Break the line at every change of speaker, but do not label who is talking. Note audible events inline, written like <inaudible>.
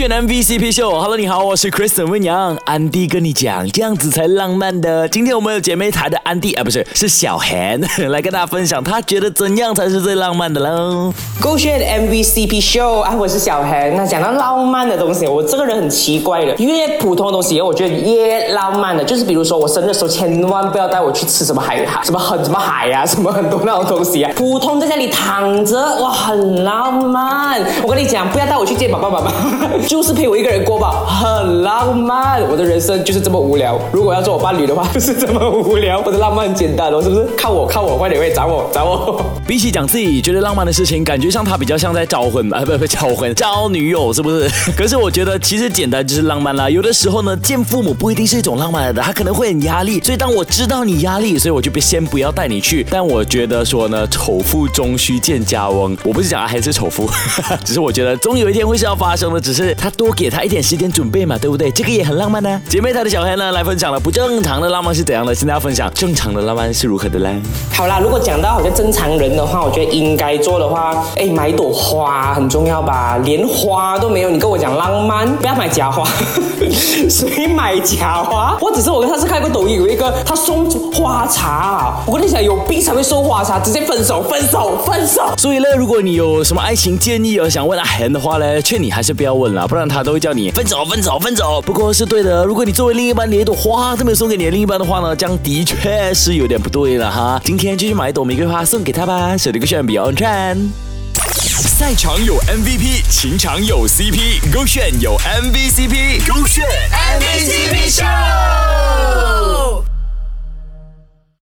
勾选 MVCp 秀。Hello，你好，我是 Kristen 温阳，安迪跟你讲，这样子才浪漫的。今天我们有姐妹台的安迪啊，不是，是小韩 <laughs> 来跟大家分享，她觉得怎样才是最浪漫的喽？
勾选 MVCp 秀啊，我是小韩。那讲到浪漫的东西，我这个人很奇怪的，越普通的东西，我觉得越浪漫的，就是比如说我生日的时候，千万不要带我去吃什么海。海什么很什么海呀，什么很多那种东西啊，普通在家里躺着哇，很浪漫。我跟你讲，不要带我去见爸爸妈妈，就是陪我一个人过吧，很浪漫。我的人生就是这么无聊。如果要做我伴侣的话，就是这么无聊。我的浪漫很简单哦，是不是？靠我，靠我，快点，快找我，找我。
比起讲自己觉得浪漫的事情，感觉上他比较像在招婚啊，不不招婚，招女友是不是？<laughs> 可是我觉得其实简单就是浪漫啦。有的时候呢，见父母不一定是一种浪漫的，他可能会很压力。所以当我知道你压力，所以我就。先不要带你去，但我觉得说呢，丑妇终须见家翁。我不是讲还是丑妇，<laughs> 只是我觉得总有一天会是要发生的，只是他多给他一点时间准备嘛，对不对？这个也很浪漫呢。姐妹她的小黑呢来分享了不正常的浪漫是怎样的，现在要分享正常的浪漫是如何的嘞？
好啦，如果讲到好像正常人的话，我觉得应该做的话，哎，买朵花很重要吧？连花都没有，你跟我讲浪漫，不要买假花。<laughs> 谁买假花？我只是我跟他是看过抖音，有一个他送花茶。啊！我跟你讲，有病才会送花茶，直接分手，分手，分手。
所以呢，如果你有什么爱情建议而想问阿恒的话呢，劝你还是不要问了，不然他都会叫你分手，分手，分手。不过是对的，如果你作为另一半连一朵花都没有送给你的另一半的话呢，这样的确是有点不对了哈。今天就去买一朵玫瑰花送给他吧，小的歌炫比较 n 赛场有 MVP，情场有 CP，勾选有 MVCp，勾选 MVCp Show。